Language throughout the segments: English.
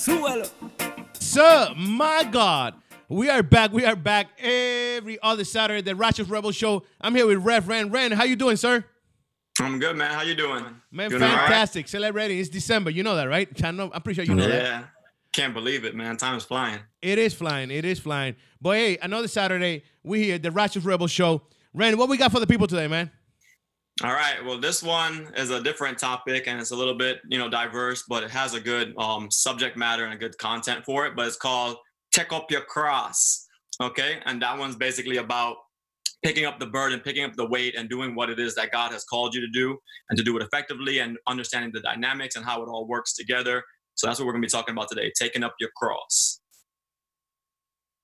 Súbalo. So, my God, we are back. We are back every other Saturday. The Righteous Rebel Show. I'm here with Rev Ren. Ren, how you doing, sir? I'm good, man. How you doing? Man, Doing all right? fantastic. Celebrating. It's December. You know that, right? I know, I'm pretty sure you know that. Yeah. Can't believe it, man. Time's flying. It is flying. It is flying. But hey, another Saturday. We here, the Righteous Rebel Show. Ren, what we got for the people today, man? All right. Well, this one is a different topic and it's a little bit, you know, diverse, but it has a good um, subject matter and a good content for it. But it's called Take Up Your Cross. Okay. And that one's basically about picking up the burden, picking up the weight, and doing what it is that God has called you to do and to do it effectively and understanding the dynamics and how it all works together. So that's what we're going to be talking about today taking up your cross.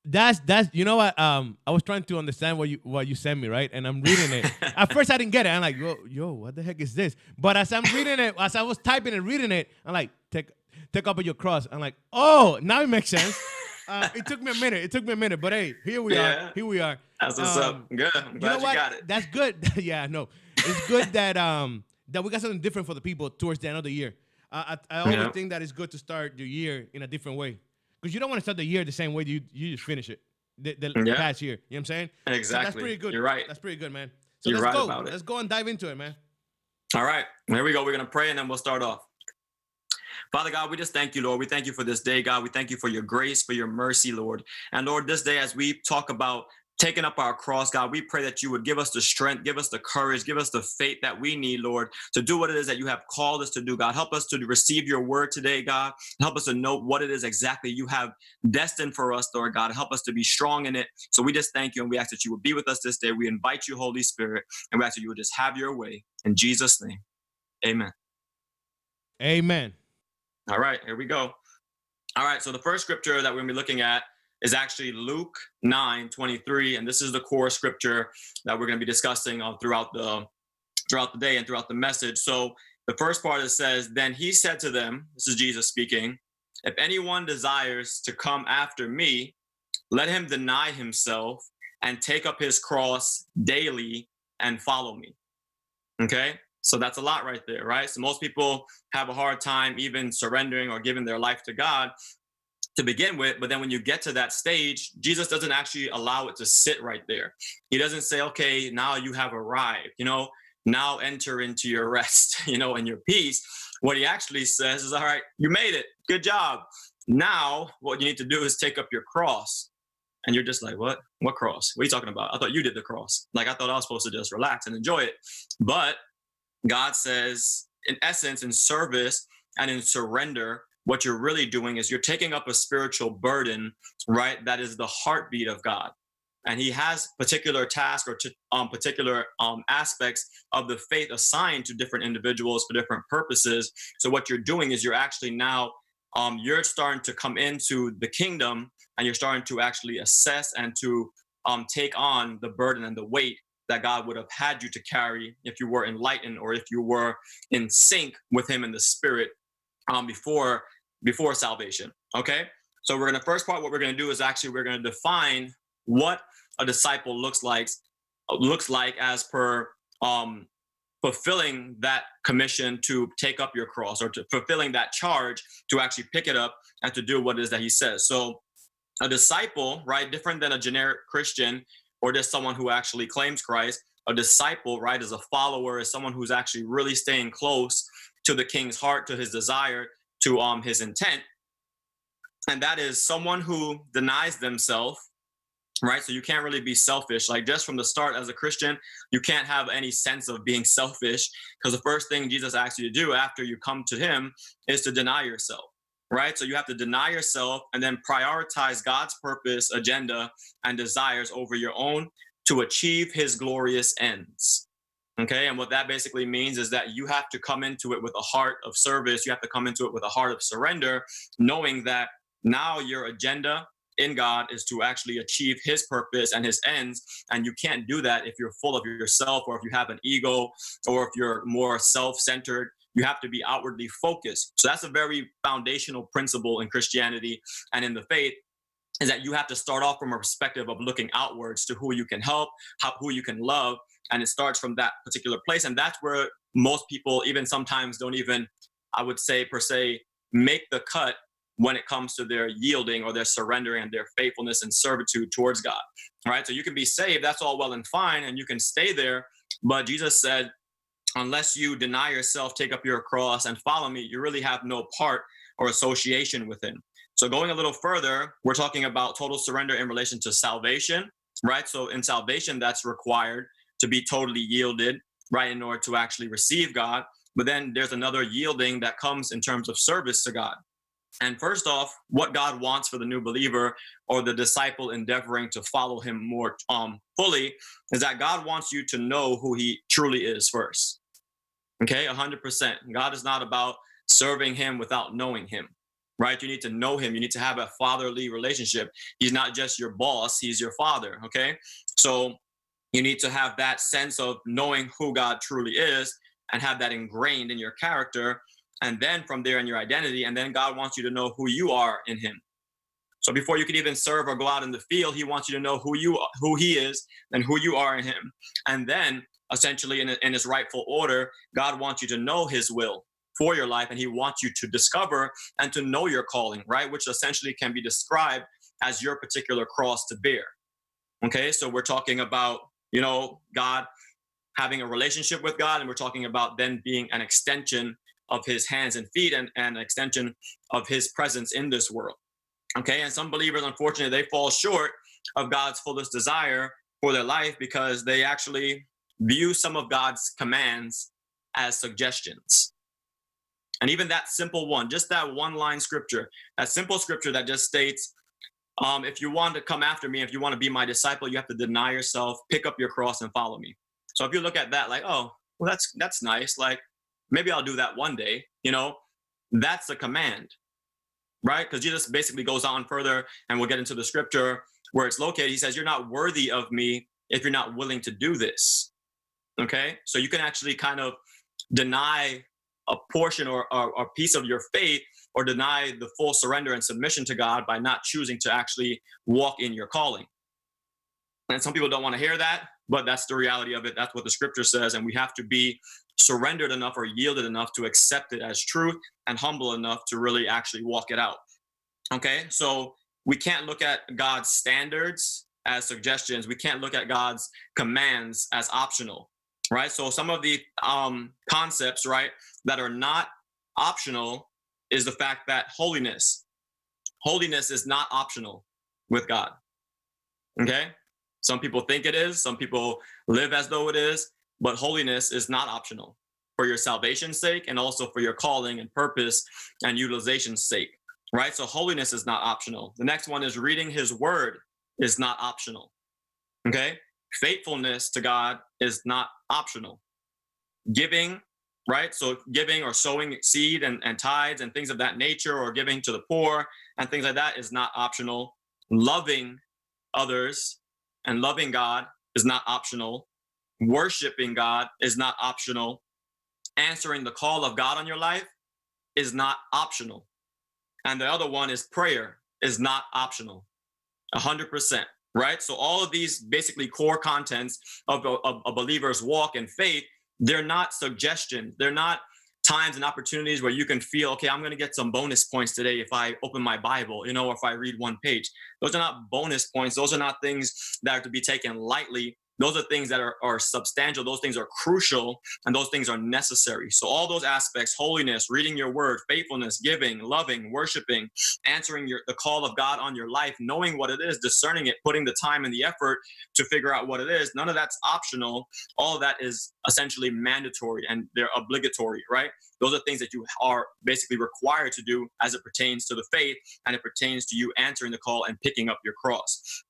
That's that's you know what um I was trying to understand what you what you sent me right? And I'm reading it. At first I didn't get it. I'm like yo yo what the heck is this? But as I'm reading it as I was typing and reading it I'm like take take up your cross. I'm like oh now it makes sense. Uh, it took me a minute. It took me a minute but hey here we Yeah. are here we are. That's what's Um, up. Good. I'm you know you, what? got it. that's good. Yeah no it's good that um that we got something different for the people towards the end of the year. Uh, I I always Yeah. think that it's good to start the year in a different way because you don't want to start the year the same way you you just finish it the, the, the past year. You know what I'm saying? So Exactly. that's pretty good. You're right. That's pretty good, man. So You're let's right go. about it. Let's go and dive into it, man. All right, here we go. We're going to pray and then we'll start off. Father God, we just thank you, Lord. We thank you for this day, God. We thank you for your grace, for your mercy, Lord. And Lord, this day, as we talk about taking up our cross, God, we pray that you would give us the strength, give us the courage, give us the faith that we need, Lord, to do what it is that you have called us to do, God. Help us to receive your word today, God. Help us to know what it is exactly you have destined for us, Lord God. Help us to be strong in it. So we just thank you and we ask that you would be with us this day. We invite you, Holy Spirit, and we ask that you would just have your way. In Jesus' name, amen. Amen. All right, here we go. All right, so the first scripture that we're going to be looking at is actually Luke 9 23. And this is the core scripture that we're going to be discussing uh, throughout the throughout the day and throughout the message. So the first part it says, Then he said to them, This is Jesus speaking, if anyone desires to come after me, let him deny himself and take up his cross daily and follow me. Okay. So that's a lot right there, right? So most people have a hard time even surrendering or giving their life to God to begin with. But then when you get to that stage, Jesus doesn't actually allow it to sit right there. He doesn't say, okay, now you have arrived, you know, now enter into your rest, you know, and your peace. What he actually says is, all right, you made it. Good job. Now, what you need to do is take up your cross. And you're just like, what? What cross? What are you talking about? I thought you did the cross. Like, I thought I was supposed to just relax and enjoy it. But God says, in essence, in service and in surrender, what you're really doing is you're taking up a spiritual burden, right? That is the heartbeat of God. And he has particular tasks or t- um, particular um, aspects of the faith assigned to different individuals for different purposes. So what you're doing is you're actually now um, you're starting to come into the kingdom and you're starting to actually assess and to um, take on the burden and the weight that God would have had you to carry if you were enlightened or if you were in sync with Him in the Spirit um, before before salvation. Okay, so we're gonna first part. What we're gonna do is actually we're gonna define what a disciple looks like looks like as per um, fulfilling that commission to take up your cross or to fulfilling that charge to actually pick it up and to do what it is that He says. So a disciple, right, different than a generic Christian or just someone who actually claims Christ. A disciple, right, is a follower, is someone who's actually really staying close to the king's heart, to his desire, to um his intent. And that is someone who denies themselves, right? So you can't really be selfish. Like just from the start as a Christian, you can't have any sense of being selfish because the first thing Jesus asks you to do after you come to him is to deny yourself right? So you have to deny yourself and then prioritize God's purpose, agenda, and desires over your own to achieve his glorious ends. Okay. And what that basically means is that you have to come into it with a heart of service. You have to come into it with a heart of surrender, knowing that now your agenda in God is to actually achieve his purpose and his ends. And you can't do that if you're full of yourself or if you have an ego or if you're more self centered. You have to be outwardly focused. So that's a very foundational principle in Christianity and in the faith is that you have to start off from a perspective of looking outwards to who you can help, how, who you can love. And it starts from that particular place. And that's where most people, even sometimes, don't even, I would say, per se, make the cut when it comes to their yielding or their surrendering and their faithfulness and servitude towards God. Right? So you can be saved, that's all well and fine, and you can stay there. But Jesus said, unless you deny yourself, take up your cross, and follow me, you really have no part or association with Him. So going a little further, we're talking about total surrender in relation to salvation, right? So in salvation, that's required to be totally yielded, right, in order to actually receive God. But then there's another yielding that comes in terms of service to God. And first off, what God wants for the new believer or the disciple endeavoring to follow him more um, fully is that God wants you to know who he truly is first. Okay, 100%. God is not about serving him without knowing him, right? You need to know him. You need to have a fatherly relationship. He's not just your boss, he's your father. Okay, so you need to have that sense of knowing who God truly is and have that ingrained in your character. And then from there in your identity and then god wants you to know who you are in him. So before you can even serve or go out in the field he wants you to know who you who he is and who you are in him. And then essentially in, in his rightful order god wants you to know his will for your life and he wants you to discover and to know your calling right? Which essentially can be described as your particular cross to bear. Okay so we're talking about you know god having a relationship with god and we're talking about then being an extension of his hands and feet and, and an extension of his presence in this world. Okay, and some believers, unfortunately, they fall short of God's fullest desire for their life because they actually view some of God's commands as suggestions. And even that simple one, just that one line scripture, that simple scripture that just states, um, if you want to come after me, if you want to be my disciple, you have to deny yourself, pick up your cross, and follow me. So if you look at that, like, oh, well, that's that's nice. Like, maybe I'll do that one day, you know, that's a command, right? Because Jesus basically goes on further, and we'll get into the scripture where it's located. He says, You're not worthy of me if you're not willing to do this. Okay. So you can actually kind of deny a portion or, a piece of your faith or deny the full surrender and submission to God by not choosing to actually walk in your calling. And some people don't want to hear that, but that's the reality of it. That's what the scripture says. And we have to be surrendered enough or yielded enough to accept it as truth and humble enough to really actually walk it out. Okay, so we can't look at God's standards as suggestions. We can't look at God's commands as optional, right? So some of the um, concepts, right, that are not optional is the fact that holiness, holiness is not optional with God. Okay, some people think it is. Some people live as though it is. But holiness is not optional for your salvation's sake and also for your calling and purpose and utilization's sake, right? So holiness is not optional. The next one is reading his word is not optional. Okay? Faithfulness to God is not optional. Giving, right? So giving or sowing seed and, and tithes and things of that nature, or giving to the poor and things like that is not optional. Loving others and loving God is not optional worshiping God is not optional. Answering the call of God on your life is not optional. And the other one is prayer is not optional. 100%, right? So all of these basically core contents of a, of a believer's walk and faith, they're not suggestions. They're not times and opportunities where you can feel, okay, I'm going to get some bonus points today if I open my Bible, you know, or if I read one page. Those are not bonus points. Those are not things that are to be taken lightly those are things that are, are substantial. Those things are crucial and those things are necessary. So all those aspects holiness reading your word faithfulness giving loving worshiping answering your, the call of god on your life knowing what it is discerning it putting the time and the effort to figure out what it is none of that's optional. All that is essentially mandatory and they're obligatory right? Those are things that you are basically required to do as it pertains to the faith and it pertains to you answering the call and picking up your cross.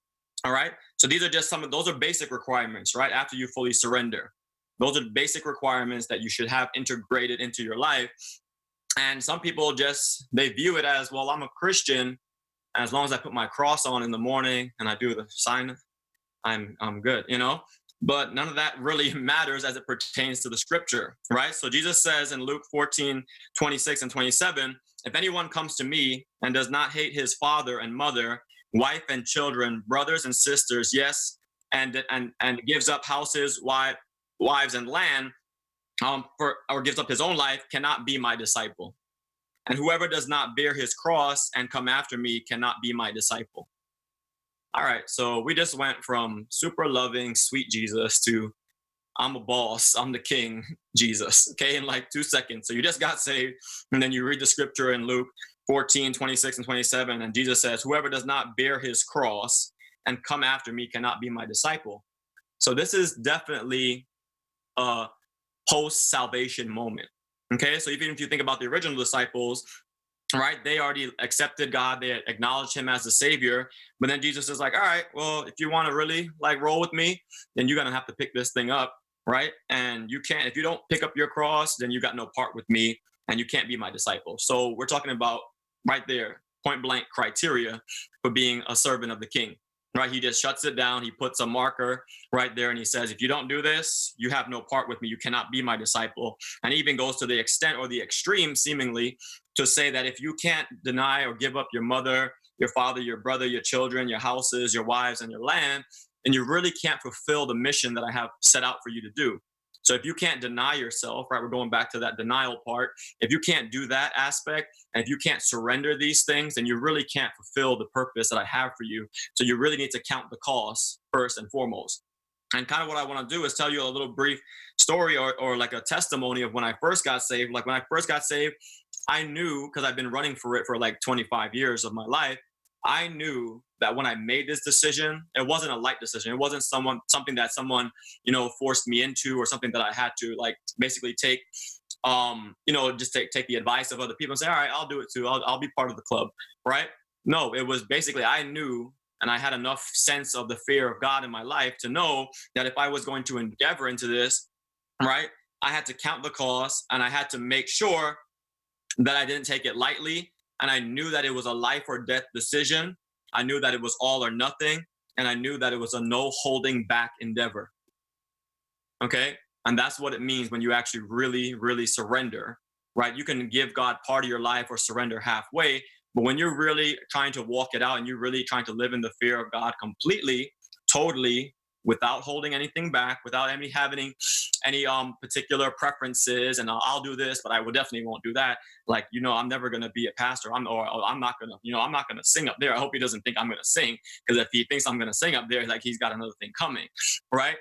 All right. So these are just some of those are basic requirements, right? After you fully surrender. Those are basic requirements that you should have integrated into your life. And some people just they view it as, well, I'm a Christian, as long as I put my cross on in the morning and I do the sign, I'm I'm good, you know? But none of that really matters as it pertains to the scripture, right? So Jesus says in Luke 14, 26 and 27, if anyone comes to me and does not hate his father and mother, wife and children, brothers and sisters, yes, and and and gives up houses, wife, wives, and land, um, for or gives up his own life, cannot be my disciple. And whoever does not bear his cross and come after me cannot be my disciple. All right, so we just went from super loving, sweet Jesus to I'm a boss, I'm the king, Jesus, okay, in like two seconds. So you just got saved, and then you read the scripture in Luke 14, 26, and 27, and Jesus says, Whoever does not bear his cross and come after me cannot be my disciple. So this is definitely a post salvation moment. Okay, so even if you think about the original disciples, right, they already accepted God, they acknowledged Him as the Savior. But then Jesus is like, all right, well, if you want to really like roll with me, then you're gonna have to pick this thing up, right? And you can't, if you don't pick up your cross, then you got no part with me and you can't be my disciple. So we're talking about right there, point blank criteria for being a servant of the king right? He just shuts it down. He puts a marker right there and he says, if you don't do this, you have no part with me. You cannot be my disciple. And even goes to the extent or the extreme, seemingly, to say that if you can't deny or give up your mother, your father, your brother, your children, your houses, your wives, and your land, and you really can't fulfill the mission that I have set out for you to do. So if you can't deny yourself, right, we're going back to that denial part. If you can't do that aspect, and if you can't surrender these things, then you really can't fulfill the purpose that I have for you. So you really need to count the cost first and foremost. And kind of what I want to do is tell you a little brief story or, or like a testimony of when I first got saved. Like when I first got saved, I knew because I've been running for it for like 25 years of my life I knew that when I made this decision, it wasn't a light decision. It wasn't someone something that someone, you know, forced me into or something that I had to like basically take um, you know, just take take the advice of other people and say, "All right, I'll do it too. I'll I'll be part of the club." Right? No, it was basically I knew and I had enough sense of the fear of God in my life to know that if I was going to endeavor into this, right, I had to count the cost and I had to make sure that I didn't take it lightly and I knew that it was a life or death decision. I knew that it was all or nothing. And I knew that it was a no holding back endeavor. Okay. And that's what it means when you actually really, really surrender, right? You can give God part of your life or surrender halfway. But when you're really trying to walk it out and you're really trying to live in the fear of God completely, totally, without holding anything back, without any having any um particular preferences, and I'll, I'll do this, but I will definitely won't do that. Like you know, I'm never gonna be a pastor. I'm or, or I'm not gonna, you know, I'm not gonna sing up there. I hope he doesn't think I'm gonna sing because if he thinks I'm gonna sing up there, like he's got another thing coming, right?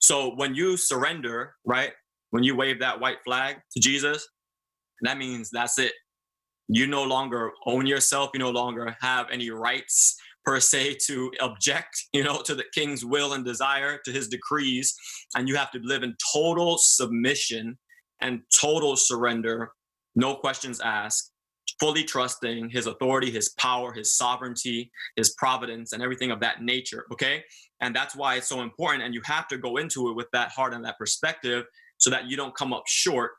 So when you surrender, right, when you wave that white flag to Jesus, that means that's it. You no longer own yourself. You no longer have any rights per se to object, you know, to the king's will and desire, to his decrees, and you have to live in total submission and total surrender, no questions asked, fully trusting his authority, his power, his sovereignty, his providence, and everything of that nature. Okay. And that's why it's so important. And you have to go into it with that heart and that perspective so that you don't come up short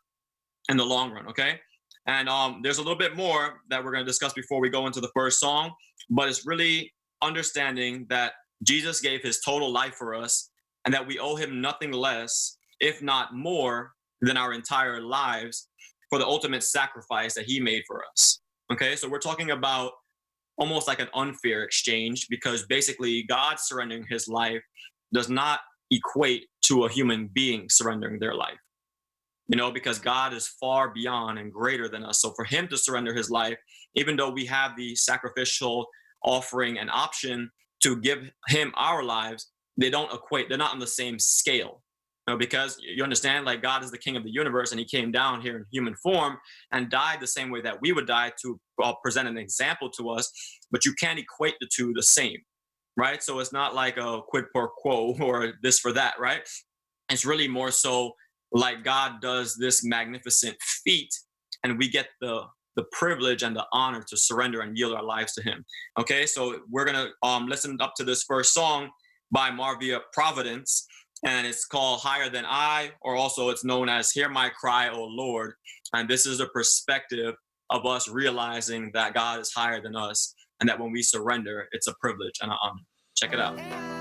in the long run. Okay. And um, there's a little bit more that we're going to discuss before we go into the first song, but it's really understanding that Jesus gave his total life for us and that we owe him nothing less, if not more, than our entire lives for the ultimate sacrifice that he made for us. Okay, so we're talking about almost like an unfair exchange because basically God surrendering his life does not equate to a human being surrendering their life you know, because God is far beyond and greater than us. So for him to surrender his life, even though we have the sacrificial offering and option to give him our lives, they don't equate, they're not on the same scale. You know, because you understand, like God is the king of the universe and he came down here in human form and died the same way that we would die to uh, present an example to us, but you can't equate the two the same, right? So it's not like a quid pro quo or this for that, right? It's really more so like God does this magnificent feat, and we get the the privilege and the honor to surrender and yield our lives to Him. Okay, so we're gonna um, listen up to this first song by Marvia Providence, and it's called Higher Than I, or also it's known as Hear My Cry, O Lord. And this is a perspective of us realizing that God is higher than us and that when we surrender, it's a privilege and an honor. Check it out.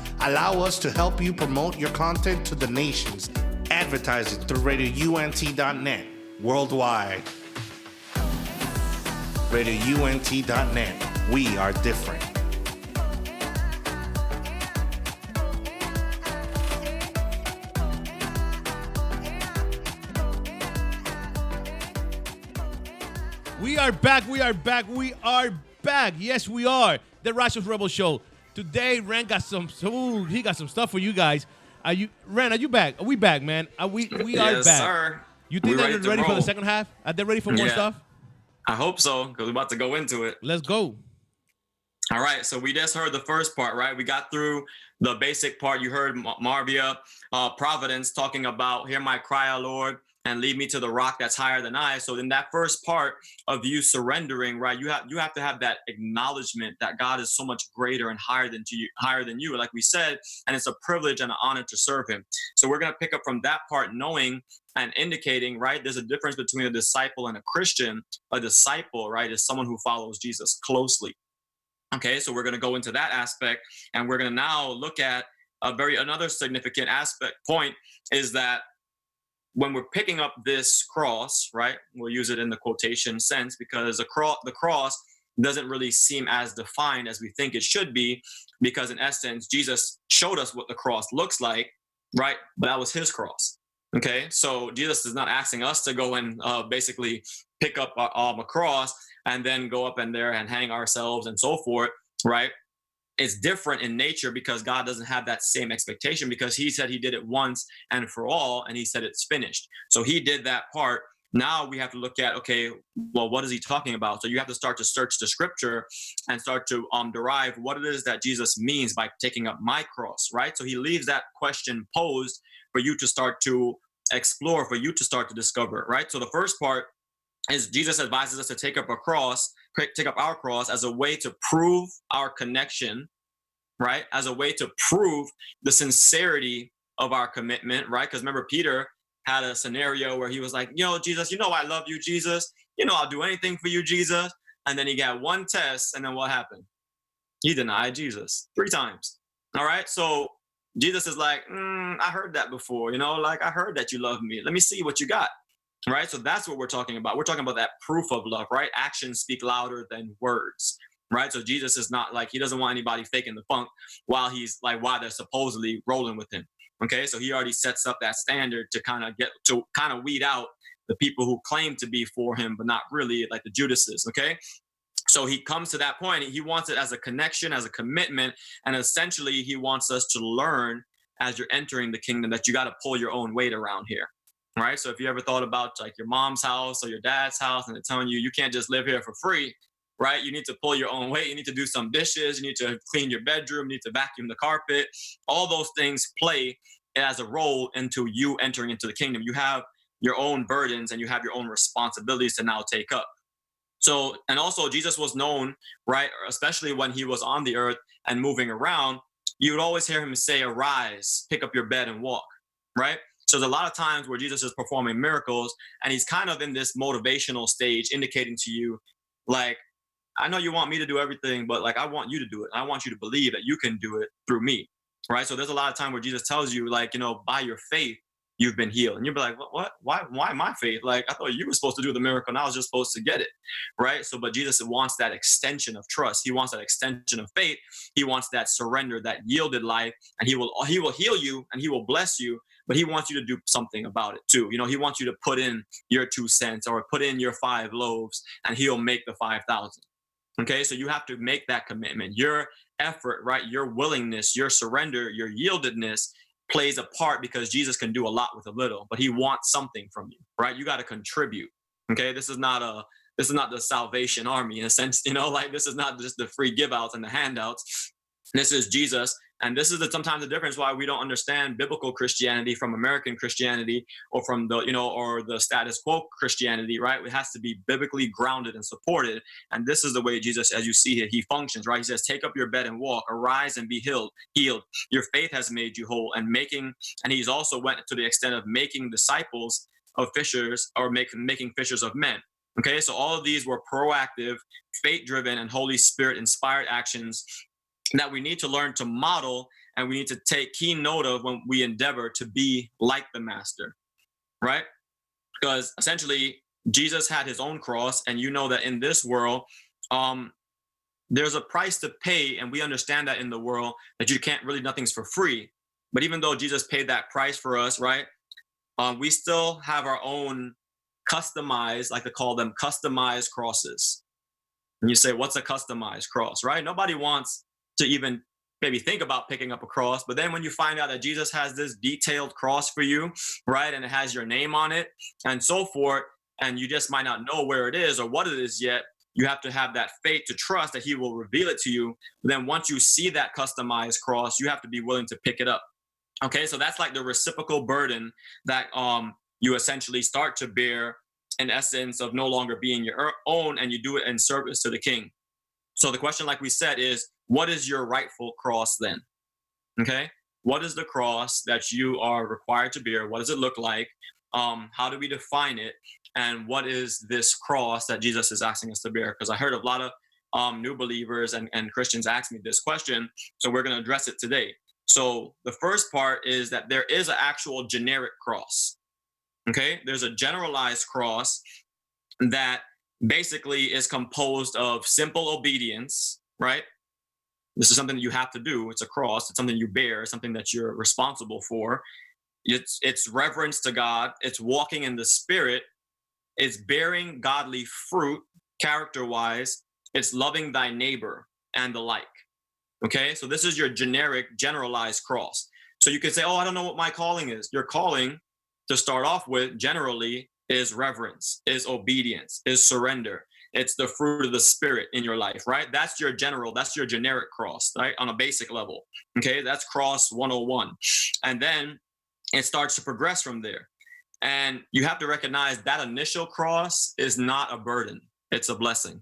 Allow us to help you promote your content to the nations. Advertising through radiount.net worldwide. RadioUNT.net. We are different. We are back. We are back. We are back. Yes, we are. The Righteous Rebel Show. Today, Ren got some. Ooh, he got some stuff for you guys. Are you, Ren? Are you back? Are we back, man? Are we we are yes, back. sir. You think We they're ready ready, for the second half? Are they ready for more Yeah. stuff? I hope so, because we're about to go into it. Let's go. All right, so we just heard the first part, right? We got through the basic part. You heard Marvia, uh, Providence talking about, "Hear my cry, O Lord, and lead me to the rock that's higher than I." So in that first part of you surrendering, right, you have you have to have that acknowledgement that God is so much greater and higher than to you, higher than you, like we said, and it's a privilege and an honor to serve Him. So we're gonna pick up from that part, knowing and indicating, right, there's a difference between a disciple and a Christian. A disciple, right, is someone who follows Jesus closely. Okay, so we're going to go into that aspect, and we're going to now look at a very another significant aspect point is that when we're picking up this cross, right? We'll use it in the quotation sense because the cross, the cross doesn't really seem as defined as we think it should be, because in essence, Jesus showed us what the cross looks like, right? But that was his cross. Okay, so Jesus is not asking us to go and uh, basically pick up a, um, a cross and then go up in there and hang ourselves and so forth, right? It's different in nature because God doesn't have that same expectation because He said He did it once and for all, and He said it's finished. So He did that part. Now we have to look at okay, well, what is He talking about? So you have to start to search the Scripture and start to um, derive what it is that Jesus means by taking up my cross, right? So He leaves that question posed for you to start to explore, for you to start to discover, right? So the first part is Jesus advises us to take up a cross, take up our cross as a way to prove our connection, right? As a way to prove the sincerity of our commitment, right? Because remember, Peter had a scenario where he was like, you know, Jesus, you know, I love you, Jesus. You know, I'll do anything for you, Jesus. And then he got one test, and then what happened? He denied Jesus three times. All right. So Jesus is like, mm, I heard that before, you know, like I heard that you love me. Let me see what you got right? So that's what we're talking about. We're talking about that proof of love, right? Actions speak louder than words, right? So Jesus is not like he doesn't want anybody faking the funk while he's like while they're supposedly rolling with him. Okay, so he already sets up that standard to kind of get to kind of weed out the people who claim to be for him, but not really, like the Judases. Okay, so he comes to that point. He wants it as a connection, as a commitment, and essentially he wants us to learn as you're entering the kingdom that you got to pull your own weight around here right? So if you ever thought about like your mom's house or your dad's house and they're telling you you can't just live here for free, right? You need to pull your own weight. You need to do some dishes. You need to clean your bedroom. You need to vacuum the carpet. All those things play as a role into you entering into the kingdom. You have your own burdens and you have your own responsibilities to now take up. So, and also Jesus was known, right? Especially when he was on the earth and moving around, you would always hear him say, Arise, pick up your bed and walk, right? So there's a lot of times where Jesus is performing miracles and he's kind of in this motivational stage, indicating to you, like, I know you want me to do everything, but like I want you to do it. I want you to believe that you can do it through me. Right. So there's a lot of time where Jesus tells you, like, you know, by your faith, you've been healed. And you'll be like, what, what? Why, why my faith? Like, I thought you were supposed to do the miracle and I was just supposed to get it. Right. So, but Jesus wants that extension of trust. He wants that extension of faith. He wants that surrender, that yielded life. And he will, he will heal you and he will bless you but he wants you to do something about it too. You know, he wants you to put in your two cents or put in your five loaves and he'll make the 5,000. Okay, so you have to make that commitment. Your effort, right? Your willingness, your surrender, your yieldedness plays a part because Jesus can do a lot with a little, but he wants something from you, right? You got to contribute. Okay, this is not a this is not the salvation army in a sense you know like this is not just the free give outs and the handouts this is jesus and this is the, sometimes the difference why we don't understand biblical Christianity from American Christianity or from the, you know, or the status quo Christianity, right? It has to be biblically grounded and supported. And this is the way Jesus, as you see here, he functions, right? He says, take up your bed and walk, arise and be healed, healed. Your faith has made you whole. And making, and he's also went to the extent of making disciples of fishers or make, making fishers of men. Okay, so all of these were proactive, faith driven, and Holy Spirit inspired actions that we need to learn to model and we need to take keen note of when we endeavor to be like the master, right? Because essentially, Jesus had his own cross, and you know that in this world, um, there's a price to pay, and we understand that in the world that you can't really nothing's for free. But even though Jesus paid that price for us, right? Um, we still have our own customized, like to call them customized crosses. And you say, what's a customized cross, right? Nobody wants to even maybe think about picking up a cross. But then when you find out that Jesus has this detailed cross for you, right, and it has your name on it and so forth, and you just might not know where it is or what it is yet, you have to have that faith to trust that He will reveal it to you. But then once you see that customized cross, you have to be willing to pick it up. Okay, so that's like the reciprocal burden that um you essentially start to bear in essence of no longer being your own and you do it in service to the king. So the question, like we said, is what is your rightful cross then? Okay. What is the cross that you are required to bear? What does it look like? Um, how do we define it? And what is this cross that Jesus is asking us to bear? Because I heard a lot of um, new believers and, and Christians ask me this question. So we're going to address it today. So the first part is that there is an actual generic cross. Okay. There's a generalized cross that basically is composed of simple obedience, right? This is something that you have to do. It's a cross. It's something you bear. something that you're responsible for. It's it's reverence to God. It's walking in the Spirit. It's bearing godly fruit, character-wise. It's loving thy neighbor and the like. Okay, so this is your generic, generalized cross. So you can say, "Oh, I don't know what my calling is." Your calling, to start off with, generally is reverence, is obedience, is surrender, it's the fruit of the spirit in your life, right? That's your general, that's your generic cross, right? On a basic level. Okay, that's cross 101. And then it starts to progress from there. And you have to recognize that initial cross is not a burden, it's a blessing.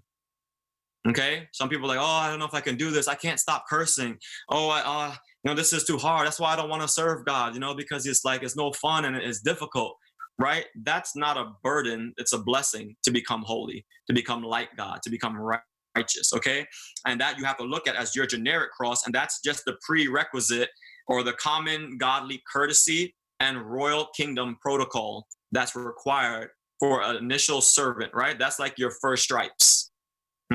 Okay, some people like, oh, I don't know if I can do this. I can't stop cursing. Oh, I, uh, you know, this is too hard. That's why I don't want to serve God, you know, because it's like it's no fun and it's difficult right? That's not a burden, it's a blessing to become holy, to become like God, to become righteous, okay? And that you have to look at as your generic cross, and that's just the prerequisite or the common godly courtesy and royal kingdom protocol that's required for an initial servant, right? That's like your first stripes,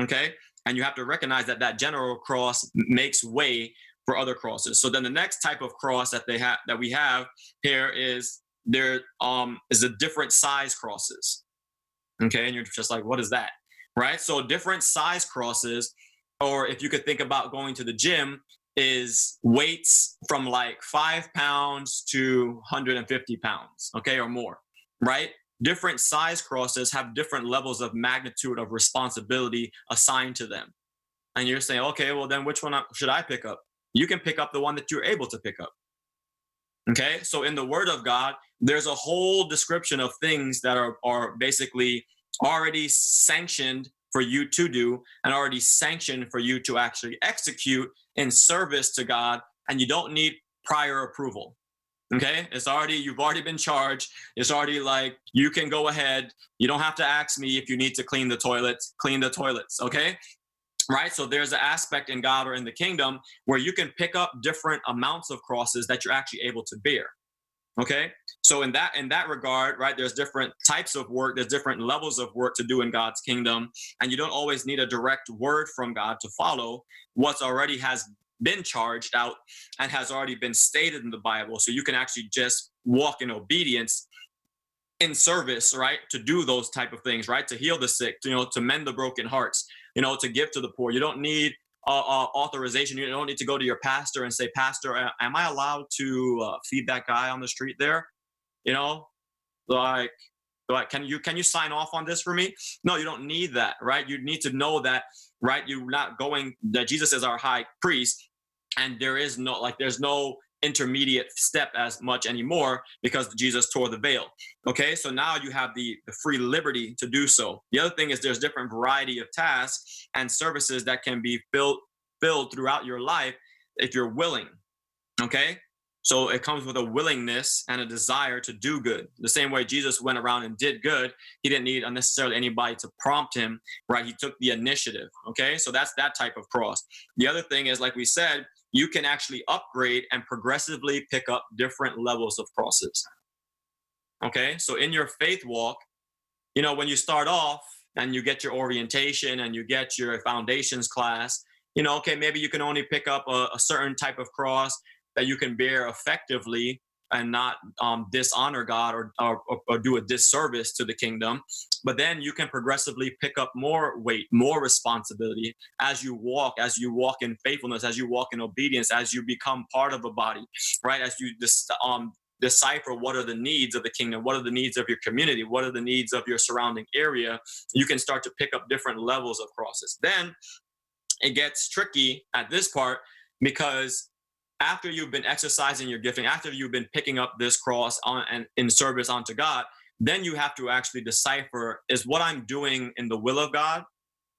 okay? And you have to recognize that that general cross makes way for other crosses. So then the next type of cross that they have that we have here is there um, is a different size crosses. Okay, and you're just like, what is that? Right? So different size crosses, or if you could think about going to the gym, is weights from like five pounds to 150 pounds, okay, or more, right? Different size crosses have different levels of magnitude of responsibility assigned to them. And you're saying, okay, well, then which one should I pick up? You can pick up the one that you're able to pick up. Okay, so in the Word of God, there's a whole description of things that are, are basically already sanctioned for you to do and already sanctioned for you to actually execute in service to God, and you don't need prior approval. Okay, it's already, you've already been charged. It's already like, you can go ahead. You don't have to ask me if you need to clean the toilets, clean the toilets. Okay, right? So there's an aspect in god or in the kingdom where you can pick up different amounts of crosses that you're actually able to bear okay? So in that in that regard right there's different types of work there's different levels of work to do in god's kingdom and you don't always need a direct word from god to follow what's already has been charged out and has already been stated in the bible. So you can actually just walk in obedience in service right to do those type of things right? To heal the sick to, you know to mend the broken hearts you know, to give to the poor. You don't need uh, uh, authorization. You don't need to go to your pastor and say, Pastor, am I allowed to uh, feed that guy on the street there? You know, like Like, can you can you sign off on this for me? No, you don't need that, right? You need to know that, right? You're not going that Jesus is our high priest, and there is no like there's no intermediate step as much anymore because Jesus tore the veil. Okay, so now you have the, the free liberty to do so. The other thing is there's different variety of tasks and services that can be filled filled throughout your life if you're willing. Okay, so it comes with a willingness and a desire to do good. The same way Jesus went around and did good, he didn't need unnecessarily anybody to prompt him, right? He took the initiative. Okay, so that's that type of cross. The other thing is, like we said, you can actually upgrade and progressively pick up different levels of crosses. Okay, so in your faith walk, you know, when you start off and you get your orientation and you get your foundations class, you know, okay, maybe you can only pick up a, a certain type of cross that you can bear effectively and not um, dishonor God or, or, or, do a disservice to the kingdom. But then you can progressively pick up more weight, more responsibility as you walk, as you walk in faithfulness, as you walk in obedience, as you become part of a body, right? As you dis- um, decipher what are the needs of the kingdom, what are the needs of your community, what are the needs of your surrounding area, you can start to pick up different levels of crosses. Then it gets tricky at this part because after you've been exercising your gifting, after you've been picking up this cross on and in service unto God, then you have to actually decipher is what I'm doing in the will of God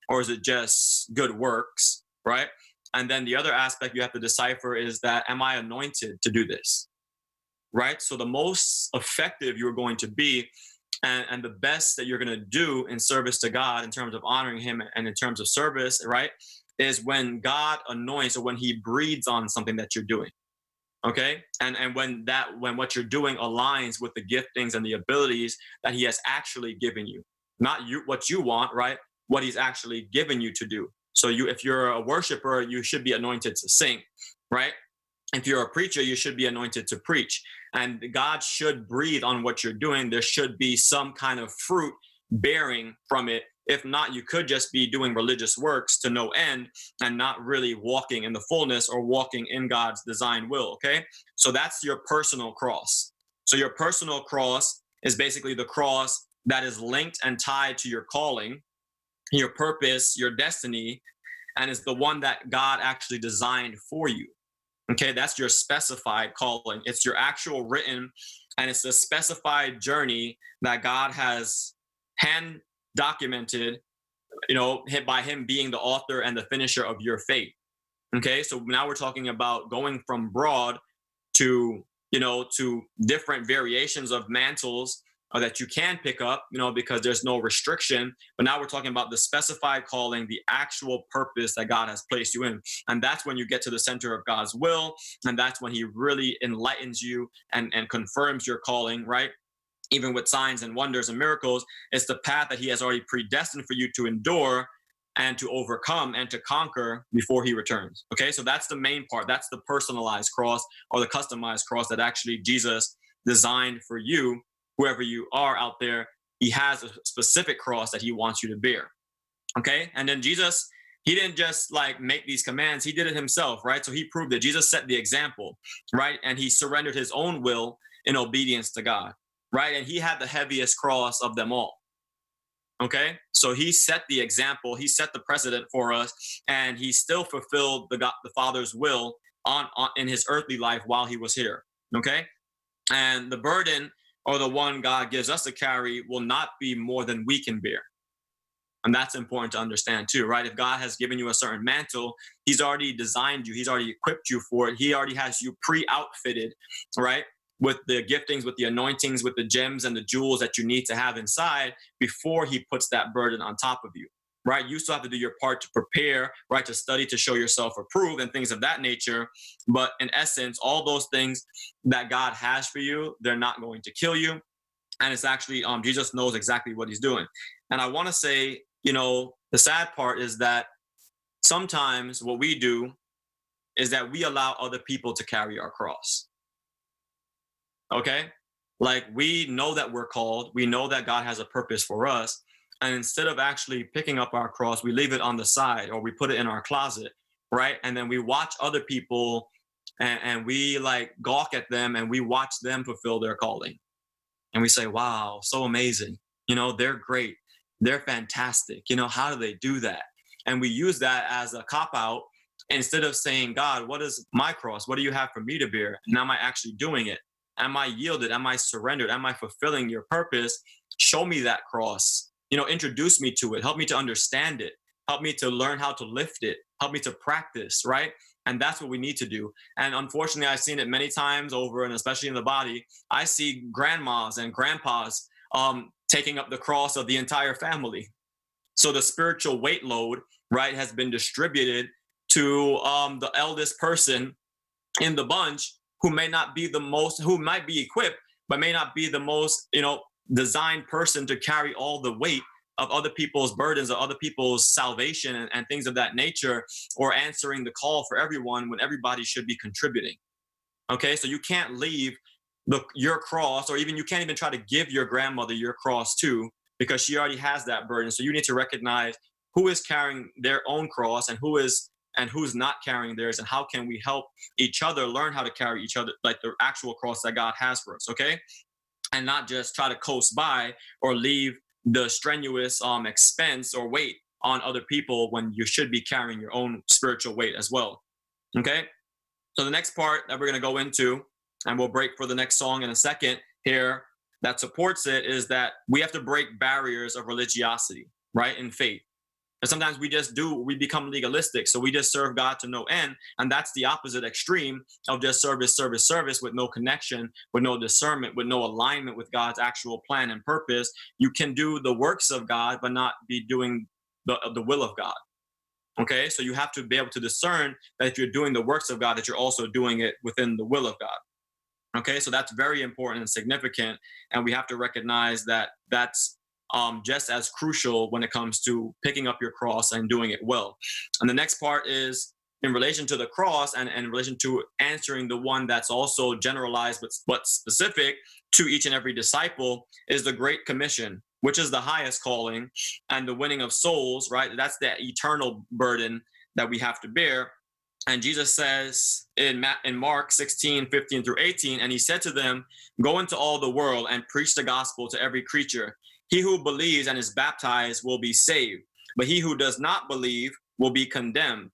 or is it just good works, right? And then the other aspect you have to decipher is that am I anointed to do this? Right? So the most effective you're going to be and, and the best that you're going to do in service to God in terms of honoring him and in terms of service, right? Is when God anoints or when he breathes on something that you're doing. Okay. And and when that when what you're doing aligns with the giftings and the abilities that he has actually given you. Not you what you want, right? What he's actually given you to do. So you if you're a worshiper, you should be anointed to sing, right? If you're a preacher, you should be anointed to preach. And God should breathe on what you're doing. There should be some kind of fruit bearing from it if not, you could just be doing religious works to no end and not really walking in the fullness or walking in God's design will. Okay. So that's your personal cross. So your personal cross is basically the cross that is linked and tied to your calling, your purpose, your destiny, and is the one that God actually designed for you. Okay, that's your specified calling. It's your actual written and it's a specified journey that God has hand documented, you know, hit by him being the author and the finisher of your faith. Okay, so now we're talking about going from broad to, you know, to different variations of mantles uh, that you can pick up, you know, because there's no restriction. But now we're talking about the specified calling, the actual purpose that God has placed you in. And that's when you get to the center of God's will. And that's when He really enlightens you and, and confirms your calling, right? Even with signs and wonders and miracles, it's the path that he has already predestined for you to endure and to overcome and to conquer before he returns. Okay, so that's the main part. That's the personalized cross or the customized cross that actually Jesus designed for you, whoever you are out there. He has a specific cross that he wants you to bear. Okay, and then Jesus, he didn't just like make these commands, he did it himself, right? So he proved that Jesus set the example, right? And he surrendered his own will in obedience to God right? And he had the heaviest cross of them all. Okay, so he set the example, he set the precedent for us, and he still fulfilled the God, the Father's will on, on in his earthly life while he was here. Okay, and the burden or the one God gives us to carry will not be more than we can bear. And that's important to understand too, right? If God has given you a certain mantle, He's already designed you, He's already equipped you for it, He already has you pre outfitted, right? With the giftings, with the anointings, with the gems and the jewels that you need to have inside before he puts that burden on top of you. Right? You still have to do your part to prepare, right? To study, to show yourself approved and things of that nature. But in essence, all those things that God has for you, they're not going to kill you. And it's actually, um, Jesus knows exactly what he's doing. And I want to say, you know, the sad part is that sometimes what we do is that we allow other people to carry our cross Okay. Like we know that we're called, we know that God has a purpose for us. And instead of actually picking up our cross, we leave it on the side or we put it in our closet, right? And then we watch other people and, and we like gawk at them and we watch them fulfill their calling. and we say, wow, so amazing. You know, they're great. They're fantastic. You know, how do they do that? And we use that as a cop out instead of saying, God, what is my cross? What do you have for me to bear? And am I actually doing it? Am I yielded? Am I surrendered? Am I fulfilling your purpose? Show me that cross. You know, introduce me to it. Help me to understand it. Help me to learn how to lift it. Help me to practice, right? And that's what we need to do. And unfortunately, I've seen it many times over, and especially in the body. I see grandmas and grandpas um, taking up the cross of the entire family. So the spiritual weight load, right, has been distributed to um, the eldest person in the bunch who may not be the most, who might be equipped, but may not be the most, you know, designed person to carry all the weight of other people's burdens or other people's salvation and, and things of that nature, or answering the call for everyone when everybody should be contributing. Okay, so you can't leave the your cross, or even you can't even try to give your grandmother your cross too, because she already has that burden. So you need to recognize who is carrying their own cross and who is and who's not carrying theirs and how can we help each other learn how to carry each other like the actual cross that god has for us okay? And not just try to coast by or leave the strenuous um expense or weight on other people when you should be carrying your own spiritual weight as well okay? So the next part that we're going to go into and we'll break for the next song in a second here that supports it is that we have to break barriers of religiosity right in faith and sometimes we just do, we become legalistic. So we just serve God to no end. And that's the opposite extreme of just service, service, service with no connection, with no discernment, with no alignment with God's actual plan and purpose. You can do the works of God, but not be doing the, the will of God. Okay. So you have to be able to discern that if you're doing the works of God, that you're also doing it within the will of God. Okay. So that's very important and significant. And we have to recognize that that's um, just as crucial when it comes to picking up your cross and doing it well. And the next part is in relation to the cross and, and in relation to answering the one that's also generalized but, but specific to each and every disciple is the Great Commission, which is the highest calling and the winning of souls, right? That's the eternal burden that we have to bear. And Jesus says in, in Mark 16, 15 through 18, and he said to them, Go into all the world and preach the gospel to every creature. He who believes and is baptized will be saved, but he who does not believe will be condemned.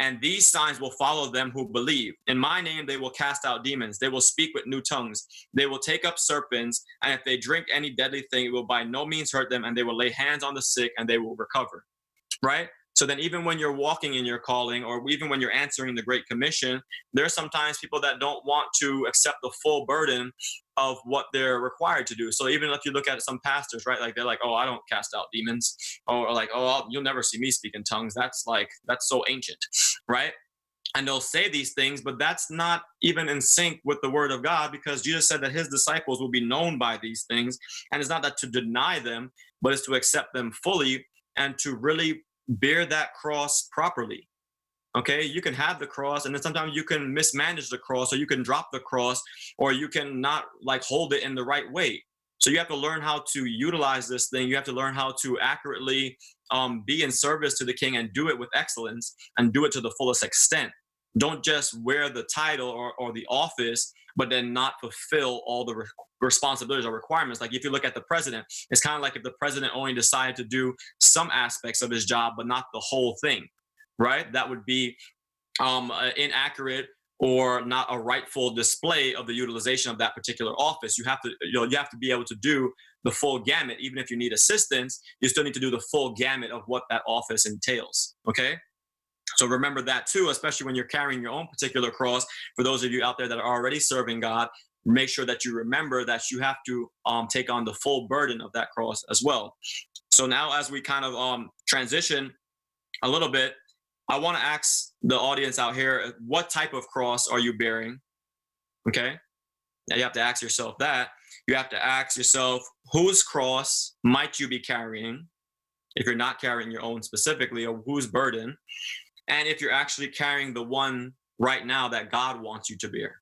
And these signs will follow them who believe. In my name, they will cast out demons. They will speak with new tongues. They will take up serpents. And if they drink any deadly thing, it will by no means hurt them. And they will lay hands on the sick and they will recover. Right? So then, even when you're walking in your calling, or even when you're answering the Great Commission, there are sometimes people that don't want to accept the full burden of what they're required to do. So even if you look at some pastors, right, like they're like, "Oh, I don't cast out demons," or like, "Oh, I'll, you'll never see me speak in tongues." That's like that's so ancient, right? And they'll say these things, but that's not even in sync with the word of God because Jesus said that his disciples will be known by these things. And it's not that to deny them, but it's to accept them fully and to really bear that cross properly. Okay, you can have the cross, and then sometimes you can mismanage the cross, or you can drop the cross, or you can not like hold it in the right way. So you have to learn how to utilize this thing. You have to learn how to accurately um, be in service to the King and do it with excellence and do it to the fullest extent. Don't just wear the title or, or the office, but then not fulfill all the re- responsibilities or requirements. Like if you look at the president, it's kind of like if the president only decided to do some aspects of his job, but not the whole thing, right? That would be um, inaccurate or not a rightful display of the utilization of that particular office. You have to, you know, you have to be able to do the full gamut. Even if you need assistance, you still need to do the full gamut of what that office entails. Okay. So remember that too, especially when you're carrying your own particular cross. For those of you out there that are already serving God, make sure that you remember that you have to um, take on the full burden of that cross as well. So now, as we kind of um, transition a little bit, I want to ask the audience out here what type of cross are you bearing? Okay. Now you have to ask yourself that. You have to ask yourself whose cross might you be carrying if you're not carrying your own specifically, or whose burden and if you're actually carrying the one right now that God wants you to bear.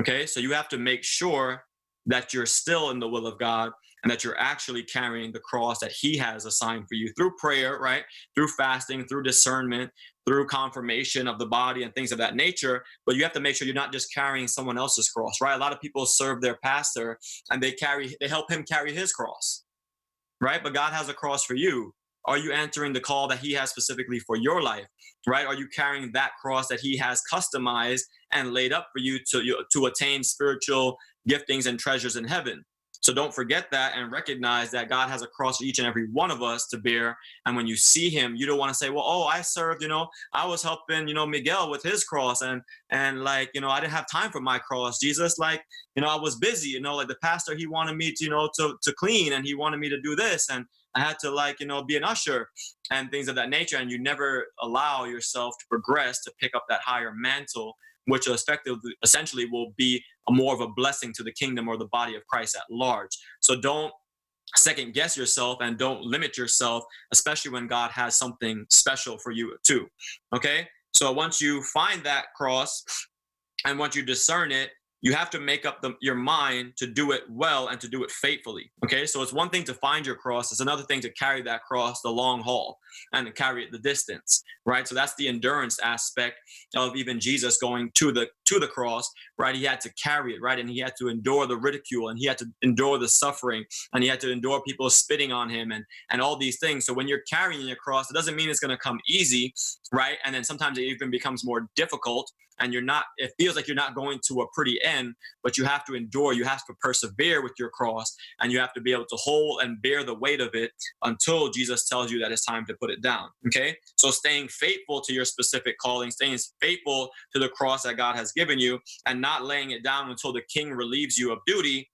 Okay, so you have to make sure that you're still in the will of God and that you're actually carrying the cross that He has assigned for you through prayer, right? Through fasting, through discernment, through confirmation of the body and things of that nature. But you have to make sure you're not just carrying someone else's cross, right? A lot of people serve their pastor and they carry, they help him carry his cross, right? But God has a cross for you. Are you answering the call that He has specifically for your life, right? Are you carrying that cross that He has customized and laid up for you to, to attain spiritual giftings and treasures in heaven? So don't forget that and recognize that God has a cross for each and every one of us to bear. And when you see him, you don't want to say, well, oh, I served, you know, I was helping, you know, Miguel with his cross and and like, you know, I didn't have time for my cross. Jesus, like, you know, I was busy, you know, like the pastor, he wanted me to, you know, to to clean and he wanted me to do this. And I had to like, you know, be an usher and things of that nature. And you never allow yourself to progress to pick up that higher mantle which effectively essentially will be a more of a blessing to the kingdom or the body of Christ at large. So don't second guess yourself and don't limit yourself, especially when God has something special for you too. Okay. So once you find that cross and once you discern it, you have to make up the, your mind to do it well and to do it faithfully. Okay, so it's one thing to find your cross, it's another thing to carry that cross the long haul and to carry it the distance, right? So that's the endurance aspect of even Jesus going to the to the cross, right? He had to carry it, right? And he had to endure the ridicule and he had to endure the suffering and he had to endure people spitting on him and and all these things. So when you're carrying your cross, it doesn't mean it's going to come easy, right? And then sometimes it even becomes more difficult and you're not it feels like you're not going to a pretty end but you have to endure you have to persevere with your cross and you have to be able to hold and bear the weight of it until jesus tells you that it's time to put it down okay? So staying faithful to your specific calling staying faithful to the cross that god has given you and not laying it down until the king relieves you of duty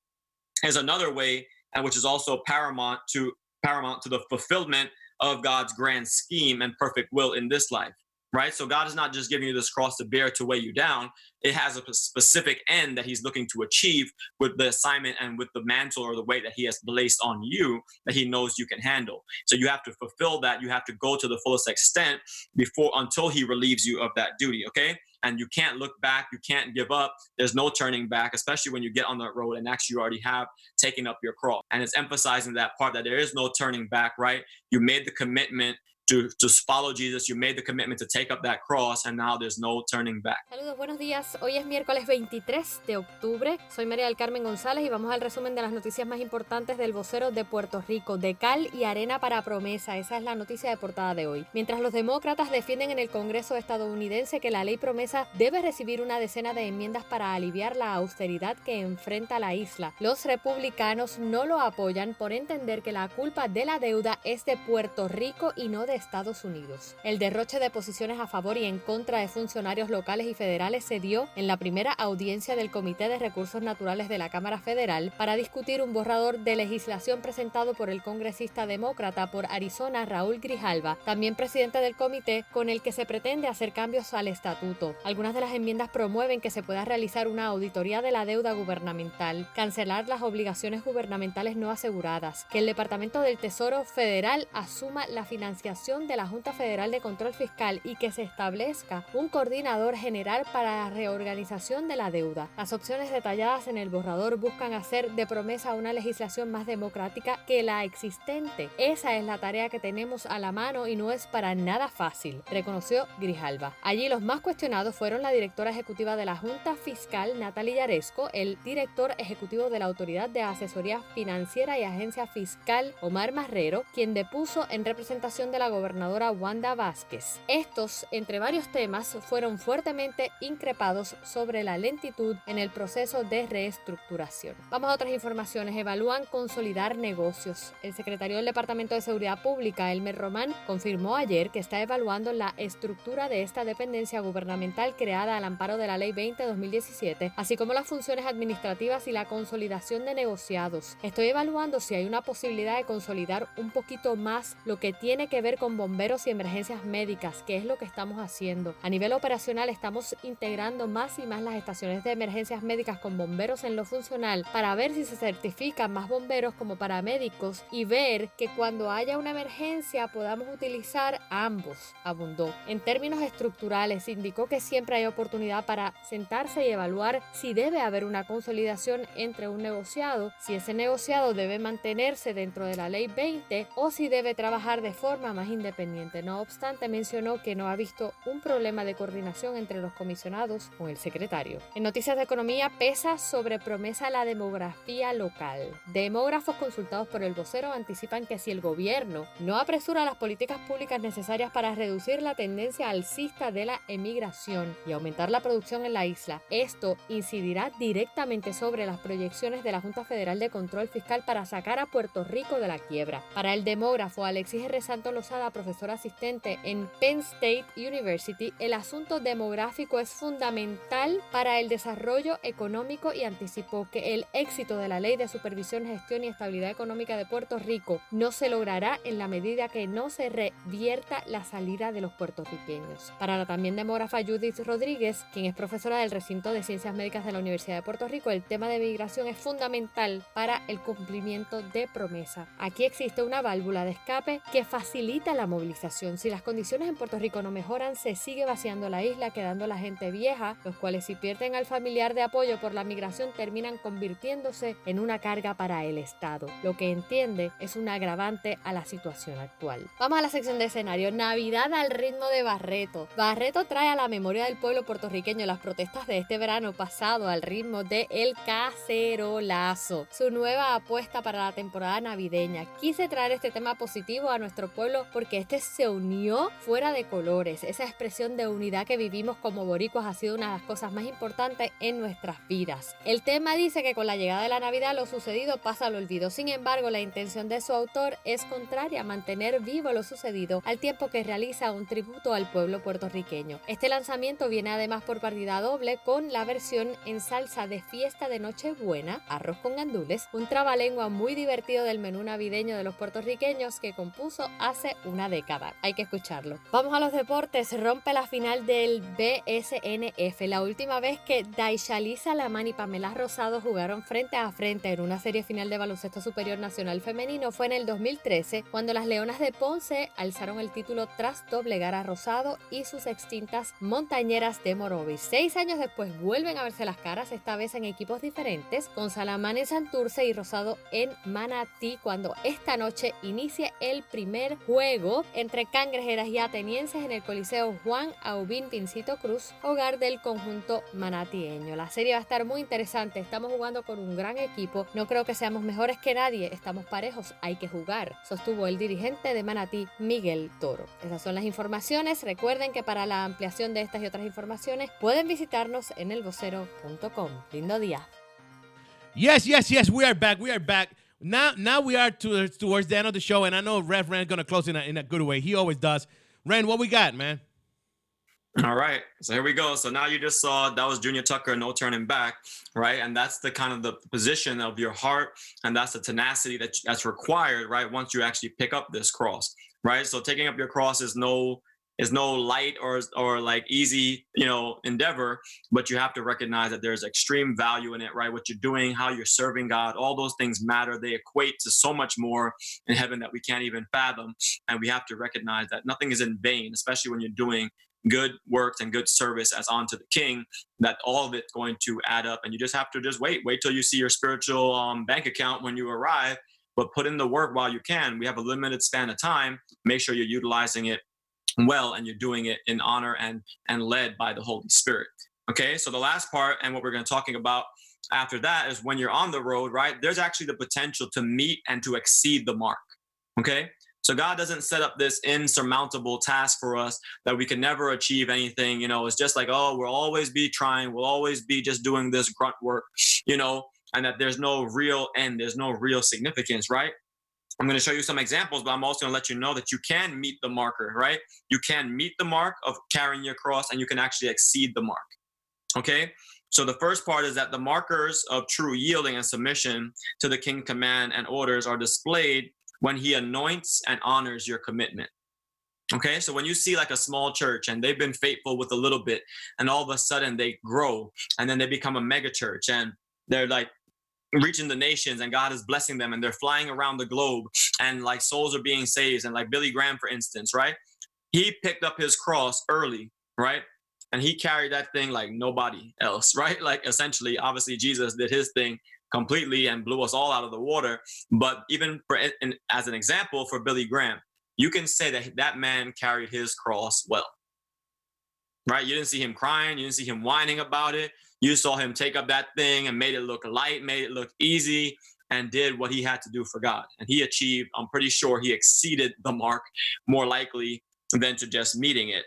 is another way and which is also paramount to paramount to the fulfillment of God's grand scheme and perfect will in this life right? So God is not just giving you this cross to bear to weigh you down. It has a specific end that He's looking to achieve with the assignment and with the mantle or the weight that He has placed on you that He knows you can handle. So you have to fulfill that. You have to go to the fullest extent before until He relieves you of that duty. Okay. And you can't look back. You can't give up. There's no turning back, especially when you get on that road and actually you already have taken up your cross. And it's emphasizing that part that there is no turning back, right? You made the commitment to just follow Jesus. You made the commitment to take up that cross, and now there's no turning back. Saludos, buenos días. Hoy es miércoles 23 de octubre. Soy María del Carmen González y vamos al resumen de las noticias más importantes del vocero de Puerto Rico. De cal y arena para promesa. Esa es la noticia de portada de hoy. Mientras los demócratas defienden en el Congreso estadounidense que la ley promesa debe recibir una decena de enmiendas para aliviar la austeridad que enfrenta la isla, los republicanos no lo apoyan por entender que la culpa de la deuda es de Puerto Rico y no de Estados Unidos. El derroche de posiciones a favor y en contra de funcionarios locales y federales se dio en la primera audiencia del Comité de Recursos Naturales de la Cámara Federal para discutir un borrador de legislación presentado por el congresista demócrata por Arizona Raúl Grijalva, también presidente del comité, con el que se pretende hacer cambios al estatuto. Algunas de las enmiendas promueven que se pueda realizar una auditoría de la deuda gubernamental, cancelar las obligaciones gubernamentales no aseguradas, que el Departamento del Tesoro Federal asuma la financiación de la Junta Federal de Control Fiscal y que se establezca un coordinador general para la reorganización de la deuda. Las opciones detalladas en el borrador buscan hacer de promesa una legislación más democrática que la existente. Esa es la tarea que tenemos a la mano y no es para nada fácil, reconoció Grijalva. Allí los más cuestionados fueron la directora ejecutiva de la Junta Fiscal, Natalia Yaresco, el director ejecutivo de la Autoridad de Asesoría Financiera y Agencia Fiscal, Omar Marrero, quien depuso en representación de la gobernadora Wanda Vázquez. Estos, entre varios temas, fueron fuertemente increpados sobre la lentitud en el proceso de reestructuración. Vamos a otras informaciones. Evalúan consolidar negocios. El secretario del Departamento de Seguridad Pública, Elmer Román, confirmó ayer que está evaluando la estructura de esta dependencia gubernamental creada al amparo de la Ley 20-2017, así como las funciones administrativas y la consolidación de negociados. Estoy evaluando si hay una posibilidad de consolidar un poquito más lo que tiene que ver con bomberos y emergencias médicas, que es lo que estamos haciendo. A nivel operacional estamos integrando más y más las estaciones de emergencias médicas con bomberos en lo funcional para ver si se certifican más bomberos como paramédicos y ver que cuando haya una emergencia podamos utilizar ambos, abundó. En términos estructurales, indicó que siempre hay oportunidad para sentarse y evaluar si debe haber una consolidación entre un negociado, si ese negociado debe mantenerse dentro de la ley 20 o si debe trabajar de forma más independiente. No obstante, mencionó que no ha visto un problema de coordinación entre los comisionados con el secretario. En noticias de economía, pesa sobre promesa la demografía local. Demógrafos consultados por el vocero anticipan que si el gobierno no apresura las políticas públicas necesarias para reducir la tendencia alcista de la emigración y aumentar la producción en la isla, esto incidirá directamente sobre las proyecciones de la Junta Federal de Control Fiscal para sacar a Puerto Rico de la quiebra. Para el demógrafo Alexis R. Santo Lozada, profesor asistente en Penn State University, el asunto demográfico es fundamental para el desarrollo económico y anticipó que el éxito de la Ley de Supervisión, Gestión y Estabilidad Económica de Puerto Rico no se logrará en la medida que no se revierta la salida de los puertorriqueños. Para la también demógrafa Judith Rodríguez, quien es profesora del recinto de Ciencias Médicas de la Universidad de Puerto Rico, el tema de migración es fundamental para el cumplimiento de promesa. Aquí existe una válvula de escape que facilita la movilización. Si las condiciones en Puerto Rico no mejoran, se sigue vaciando la isla, quedando la gente vieja, los cuales si pierden al familiar de apoyo por la migración terminan convirtiéndose en una carga para el Estado, lo que entiende es un agravante a la situación actual. Vamos a la sección de escenario. Navidad al ritmo de Barreto. Barreto trae a la memoria del pueblo puertorriqueño las protestas de este verano pasado al ritmo de El Cacerolazo, su nueva apuesta para la temporada navideña. Quise traer este tema positivo a nuestro pueblo porque este se unió fuera de colores. Esa expresión de unidad que vivimos como boricuas ha sido una de las cosas más importantes en nuestras vidas. El tema dice que con la llegada de la Navidad lo sucedido pasa al olvido. Sin embargo, la intención de su autor es contraria a mantener vivo lo sucedido al tiempo que realiza un tributo al pueblo puertorriqueño. Este lanzamiento viene además por partida doble con la versión en salsa de fiesta de Nochebuena, arroz con gandules, un trabalengua muy divertido del menú navideño de los puertorriqueños que compuso hace una década. Hay que escucharlo. Vamos a los deportes. Rompe la final del BSNF, la última vez que Daishali Salaman y Pamela Rosado jugaron frente a frente en una serie final de baloncesto superior nacional femenino fue en el 2013, cuando las Leonas de Ponce alzaron el título tras doblegar a Rosado y sus extintas montañeras de Morovis. Seis años después vuelven a verse las caras, esta vez en equipos diferentes, con Salamán en Santurce y Rosado en Manatí, cuando esta noche inicia el primer juego entre cangrejeras y atenienses en el Coliseo Juan Aubín Pincito Cruz, hogar del conjunto manatieño. La serie va a estar muy interesante, estamos jugando con un gran equipo, no creo que seamos mejores que nadie, estamos parejos, hay que jugar, sostuvo el dirigente de Manatí, Miguel Toro. Esas son las informaciones, recuerden que para la ampliación de estas y otras informaciones pueden visitarnos en elvocero.com. Lindo día. Yes, yes, yes. We are back. We are back. Now, now we are to, towards the end of the show, and I know Rev Rand's gonna close in a, in a good way. He always does. Rand, what we got, man? All right. So here we go. So now you just saw that was Junior Tucker, no turning back, right? And that's the kind of the position of your heart, and that's the tenacity that that's required, right? Once you actually pick up this cross, right? So taking up your cross is no is no light or or like easy you know endeavor but you have to recognize that there's extreme value in it right? What you're doing how you're serving god all those things matter. They equate to so much more in heaven that we can't even fathom. And we have to recognize that nothing is in vain especially when you're doing good works and good service as unto the king that all of it's going to add up. And you just have to just wait wait till you see your spiritual um, bank account when you arrive but put in the work while you can. We have a limited span of time. Make sure you're utilizing it well and you're doing it in honor and and led by the holy spirit okay? So the last part and what we're going to talking about after that is when you're on the road right there's actually the potential to meet and to exceed the mark okay? So god doesn't set up this insurmountable task for us that we can never achieve anything you know? It's just like oh we'll always be trying we'll always be just doing this grunt work you know and that there's no real end there's no real significance right I'm going to show you some examples, but I'm also going to let you know that you can meet the marker, right? You can meet the mark of carrying your cross and you can actually exceed the mark. Okay? So the first part is that the markers of true yielding and submission to the king command and orders are displayed when he anoints and honors your commitment. Okay, so when you see like a small church and they've been faithful with a little bit, and all of a sudden they grow and then they become a mega church and they're like reaching the nations and God is blessing them and they're flying around the globe and like souls are being saved. And like Billy Graham, for instance, right? He picked up his cross early, right? And he carried that thing like nobody else, right? Like essentially, obviously, Jesus did his thing completely and blew us all out of the water. But even for, as an example for Billy Graham, you can say that that man carried his cross well. Right? You didn't see him crying, you didn't see him whining about it. You saw him take up that thing and made it look light, made it look easy, and did what he had to do for God. And he achieved, I'm pretty sure he exceeded the mark more likely than to just meeting it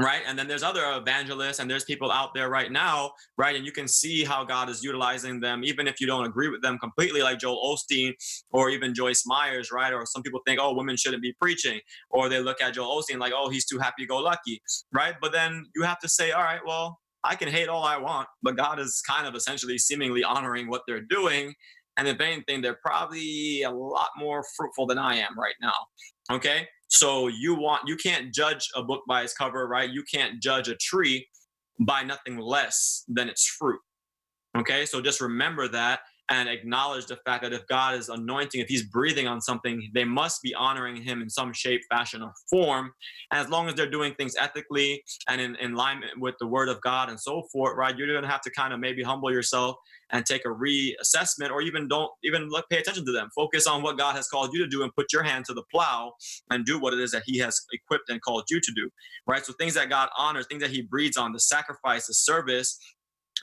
right? And then there's other evangelists and there's people out there right now right? And you can see how god is utilizing them even if you don't agree with them completely like joel osteen or even joyce myers right? Or some people think oh women shouldn't be preaching or they look at joel osteen like oh he's too happy-go-lucky right? But then you have to say all right well i can hate all i want but god is kind of essentially seemingly honoring what they're doing and if anything they're probably a lot more fruitful than i am right now okay so you want you can't judge a book by its cover, right? You can't judge a tree by nothing less than its fruit. Okay? So just remember that and acknowledge the fact that if God is anointing, if He's breathing on something, they must be honoring Him in some shape, fashion, or form. And as long as they're doing things ethically and in, in alignment with the Word of God and so forth, right, you're going to have to kind of maybe humble yourself and take a reassessment, or even don't even look, pay attention to them. Focus on what God has called you to do and put your hand to the plow and do what it is that He has equipped and called you to do, right? So things that God honors, things that He breathes on, the sacrifice, the service,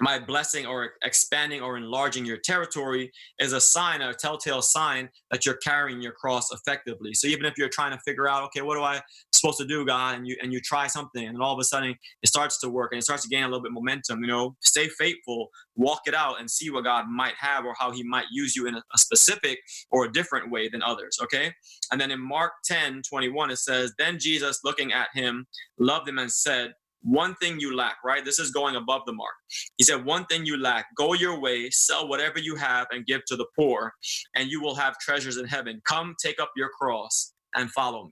my blessing or expanding or enlarging your territory is a sign, a telltale sign that you're carrying your cross effectively. So even if you're trying to figure out, okay, what do I supposed to do, God, and you and you try something, and all of a sudden it starts to work and it starts to gain a little bit momentum. You know, stay faithful, walk it out, and see what God might have or how He might use you in a, a specific or a different way than others. Okay, and then in Mark 10, 21, it says, "Then Jesus, looking at him, loved him and said." One thing you lack, right? This is going above the mark. He said, One thing you lack, go your way, sell whatever you have and give to the poor, and you will have treasures in heaven. Come take up your cross and follow me.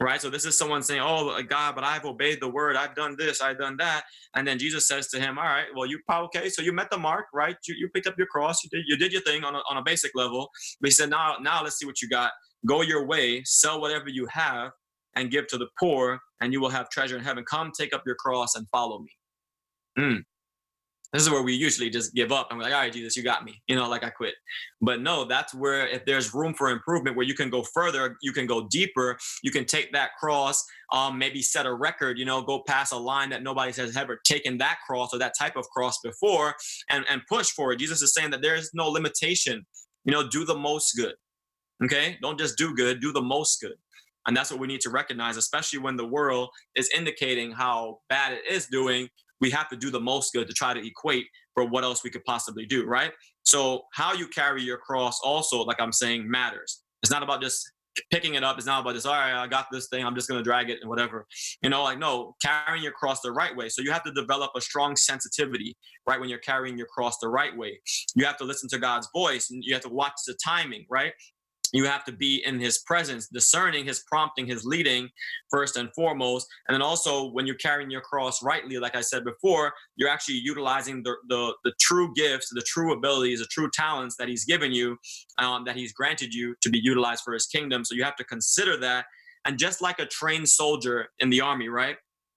Right? So this is someone saying, Oh, uh, God, but I've obeyed the word. I've done this, I've done that. And then Jesus says to him, All right, well, you oh, okay, so you met the mark, right? You, you picked up your cross, you did, you did your thing on a, on a basic level. But he said, Now, now let's see what you got. Go your way, sell whatever you have, and give to the poor, and you will have treasure in heaven. Come, take up your cross and follow me. Mm. This is where we usually just give up and we're like, all right, Jesus, you got me. You know, like I quit. But no, that's where if there's room for improvement, where you can go further, you can go deeper, you can take that cross, um, maybe set a record, you know, go past a line that nobody has ever taken that cross or that type of cross before and, and push for it. Jesus is saying that there is no limitation. You know, do the most good. Okay. Don't just do good, do the most good. And that's what we need to recognize, especially when the world is indicating how bad it is doing. We have to do the most good to try to equate for what else we could possibly do, right? So, how you carry your cross also, like I'm saying, matters. It's not about just picking it up. It's not about just, all right, I got this thing. I'm just going to drag it and whatever. You know, like, no, carrying your cross the right way. So, you have to develop a strong sensitivity, right? When you're carrying your cross the right way, you have to listen to God's voice and you have to watch the timing, right? You have to be in his presence discerning his prompting his leading first and foremost. And then also when you're carrying your cross rightly like i said before you're actually utilizing the the, the true gifts the true abilities the true talents that he's given you um, that he's granted you to be utilized for his kingdom. So you have to consider that. And just like a trained soldier in the army right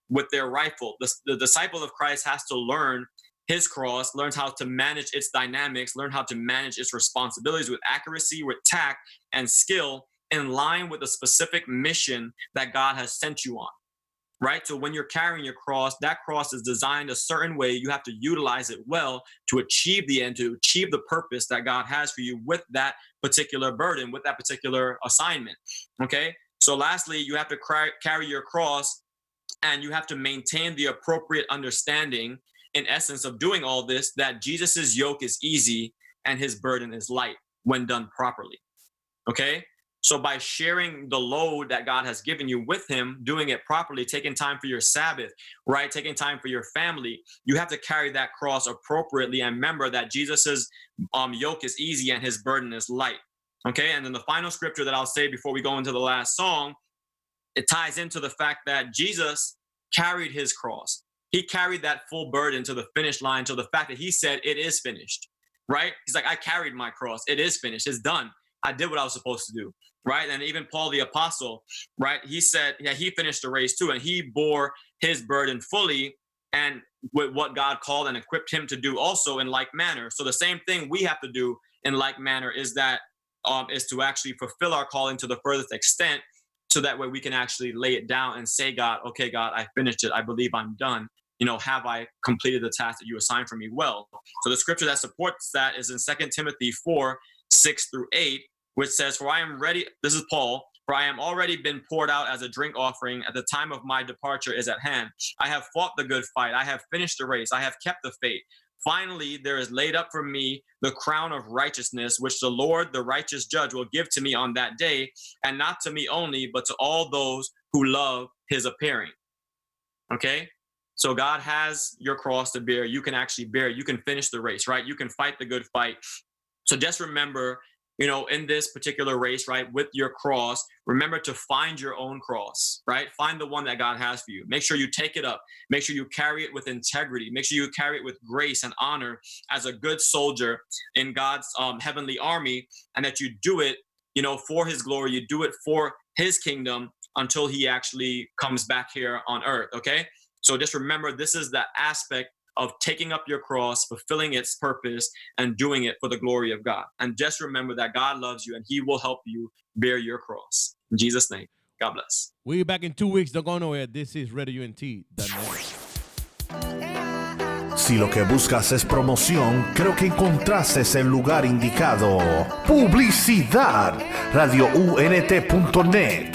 with their rifle the, the disciple of christ has to learn his cross, learns how to manage its dynamics, learn how to manage its responsibilities with accuracy, with tact, and skill in line with the specific mission that God has sent you on. Right? So when you're carrying your cross, that cross is designed a certain way. You have to utilize it well to achieve the end, to achieve the purpose that God has for you with that particular burden, with that particular assignment. Okay? So lastly, you have to carry your cross and you have to maintain the appropriate understanding in essence of doing all this that Jesus's yoke is easy and his burden is light when done properly. Okay? So by sharing the load that God has given you with him, doing it properly, taking time for your Sabbath, right? Taking time for your family, you have to carry that cross appropriately and remember that Jesus's um, yoke is easy and his burden is light. Okay? And then the final scripture that I'll say before we go into the last song it ties into the fact that Jesus carried his cross. He carried that full burden to the finish line to the fact that he said, It is finished, right? He's like, I carried my cross. It is finished. It's done. I did what I was supposed to do, right? And even Paul the apostle, right? He said, Yeah, he finished the race too, and he bore his burden fully and with what God called and equipped him to do also in like manner. So the same thing we have to do in like manner is that um, is to actually fulfill our calling to the furthest extent so that way we can actually lay it down and say god okay god i finished it i believe i'm done you know have i completed the task that you assigned for me well so the scripture that supports that is in Second timothy 4 6 through 8 which says for i am ready this is paul for I am already been poured out as a drink offering at the time of my departure is at hand. I have fought the good fight. I have finished the race. I have kept the faith. Finally, there is laid up for me the crown of righteousness, which the Lord, the righteous judge, will give to me on that day, and not to me only, but to all those who love his appearing. Okay? So God has your cross to bear. You can actually bear. You can finish the race, right? You can fight the good fight. So just remember you know, in this particular race, right, with your cross, remember to find your own cross, right? Find the one that God has for you. Make sure you take it up. Make sure you carry it with integrity. Make sure you carry it with grace and honor as a good soldier in God's um, heavenly army, and that you do it, you know, for His glory. You do it for His kingdom until He actually comes back here on earth. Okay. So just remember, this is the aspect of taking up your cross, fulfilling its purpose, and doing it for the glory of God. And just remember that God loves you and He will help you bear your cross. In Jesus' name, God bless. We'll be back in two weeks. Don't go nowhere. This is Radio UNT. Si lo que buscas es promoción, creo que encontraste el lugar indicado. Publicidad. RadioUNT.net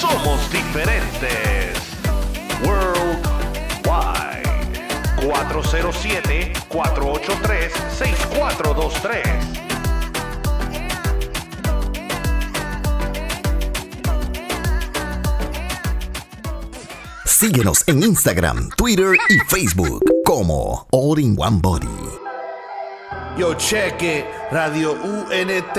somos diferentes. Worldwide. 407-483-6423. Síguenos en Instagram, Twitter y Facebook como All in One Body. Yo cheque Radio UNT